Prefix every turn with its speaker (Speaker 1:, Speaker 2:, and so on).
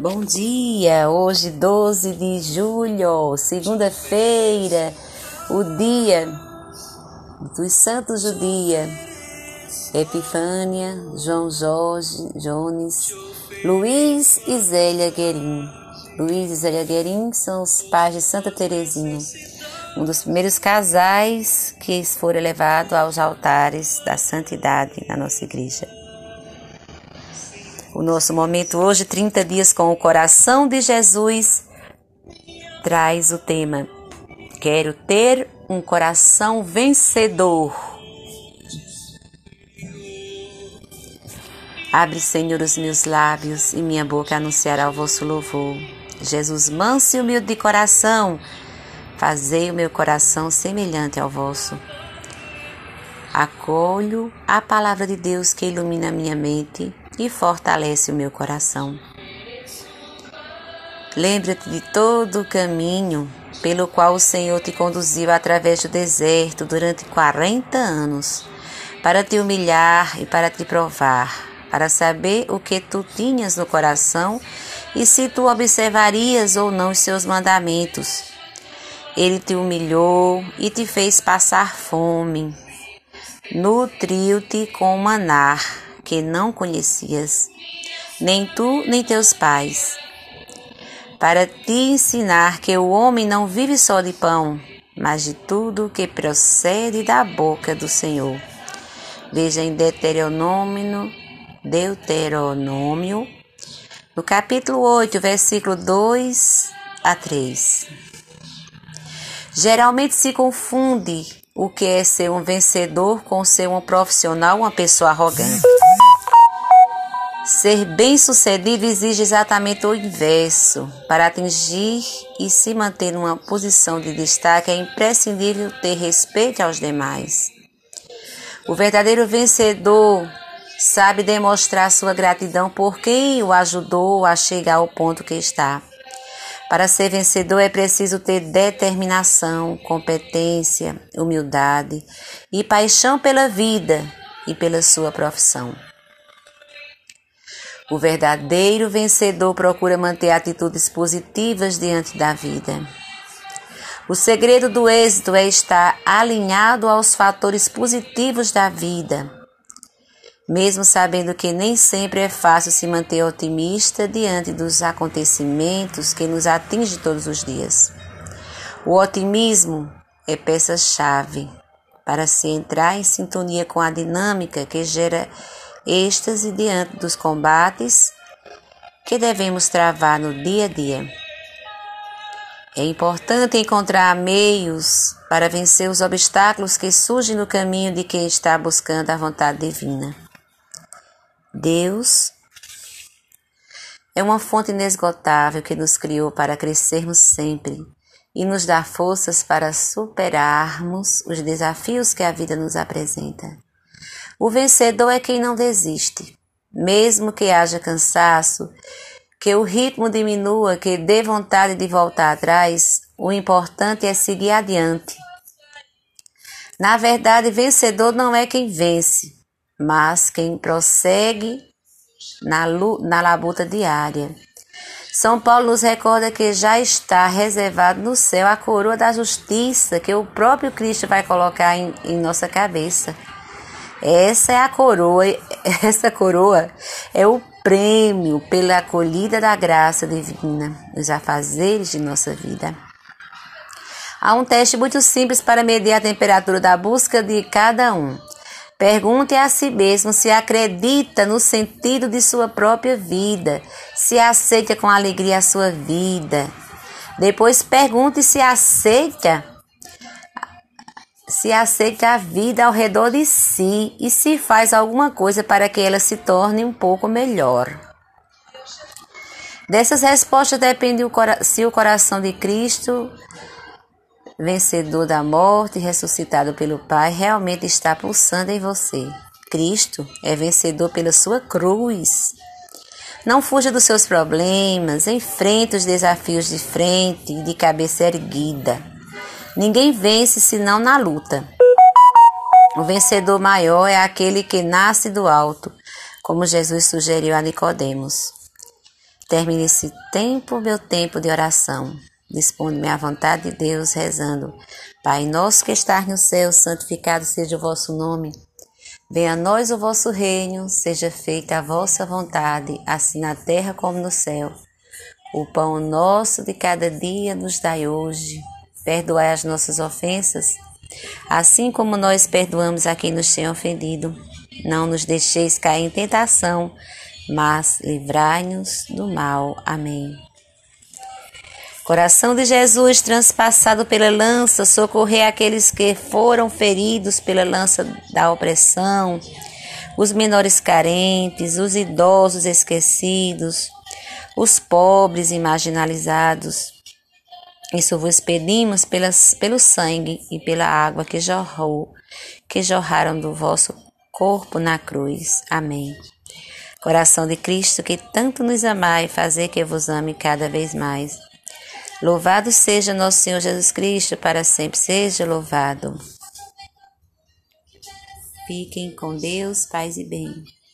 Speaker 1: Bom dia! Hoje, 12 de julho, segunda-feira, o dia dos santos do dia. Epifânia, João Jorge, Jones, Luiz e Zélia Guerin. Luiz e Zélia Guerin são os pais de Santa Teresinha, um dos primeiros casais que foram elevados aos altares da santidade na nossa igreja. O nosso momento hoje, 30 dias com o coração de Jesus, traz o tema: Quero ter um coração vencedor. Abre, Senhor, os meus lábios e minha boca anunciará o vosso louvor. Jesus, manso e humilde de coração, fazei o meu coração semelhante ao vosso. Acolho a palavra de Deus que ilumina a minha mente e fortalece o meu coração. Lembra-te de todo o caminho pelo qual o Senhor te conduziu através do deserto durante 40 anos, para te humilhar e para te provar, para saber o que tu tinhas no coração e se tu observarias ou não os seus mandamentos. Ele te humilhou e te fez passar fome, nutriu-te com manar que não conhecias, nem tu nem teus pais, para te ensinar que o homem não vive só de pão, mas de tudo que procede da boca do Senhor. Veja em Deuteronômio, Deuteronômio, no capítulo 8, versículo 2 a 3. Geralmente se confunde o que é ser um vencedor com ser um profissional, uma pessoa arrogante. Ser bem-sucedido exige exatamente o inverso. Para atingir e se manter numa posição de destaque, é imprescindível ter respeito aos demais. O verdadeiro vencedor sabe demonstrar sua gratidão por quem o ajudou a chegar ao ponto que está. Para ser vencedor é preciso ter determinação, competência, humildade e paixão pela vida e pela sua profissão. O verdadeiro vencedor procura manter atitudes positivas diante da vida. O segredo do êxito é estar alinhado aos fatores positivos da vida mesmo sabendo que nem sempre é fácil se manter otimista diante dos acontecimentos que nos atingem todos os dias. O otimismo é peça-chave para se entrar em sintonia com a dinâmica que gera êxtase diante dos combates que devemos travar no dia a dia. É importante encontrar meios para vencer os obstáculos que surgem no caminho de quem está buscando a vontade divina. Deus é uma fonte inesgotável que nos criou para crescermos sempre e nos dá forças para superarmos os desafios que a vida nos apresenta. O vencedor é quem não desiste, mesmo que haja cansaço, que o ritmo diminua, que dê vontade de voltar atrás, o importante é seguir adiante. Na verdade, vencedor não é quem vence, mas quem prossegue na, na labuta diária. São Paulo nos recorda que já está reservado no céu a coroa da justiça que o próprio Cristo vai colocar em, em nossa cabeça. Essa é a coroa, essa coroa é o prêmio pela acolhida da graça divina nos afazeres de nossa vida. Há um teste muito simples para medir a temperatura da busca de cada um. Pergunte a si mesmo se acredita no sentido de sua própria vida, se aceita com alegria a sua vida. Depois pergunte se aceita se aceita a vida ao redor de si e se faz alguma coisa para que ela se torne um pouco melhor. Dessas respostas depende o se o coração de Cristo vencedor da morte, ressuscitado pelo Pai, realmente está pulsando em você. Cristo é vencedor pela sua cruz. Não fuja dos seus problemas, enfrente os desafios de frente e de cabeça erguida. Ninguém vence senão na luta. O vencedor maior é aquele que nasce do alto, como Jesus sugeriu a Nicodemos. Termine esse tempo, meu tempo de oração. Disponho-me à vontade de Deus, rezando. Pai nosso que estás no céu, santificado seja o vosso nome. Venha a nós o vosso reino, seja feita a vossa vontade, assim na terra como no céu. O pão nosso de cada dia nos dai hoje. Perdoai as nossas ofensas, assim como nós perdoamos a quem nos tem ofendido. Não nos deixeis cair em tentação, mas livrai-nos do mal. Amém. Coração de Jesus, transpassado pela lança, socorrer aqueles que foram feridos pela lança da opressão, os menores carentes, os idosos esquecidos, os pobres e marginalizados. Isso vos pedimos pelas, pelo sangue e pela água que jorrou, que jorraram do vosso corpo na cruz. Amém. Coração de Cristo, que tanto nos amai, fazer que vos ame cada vez mais. Louvado seja nosso Senhor Jesus Cristo, para sempre seja louvado. Fiquem com Deus, paz e bem.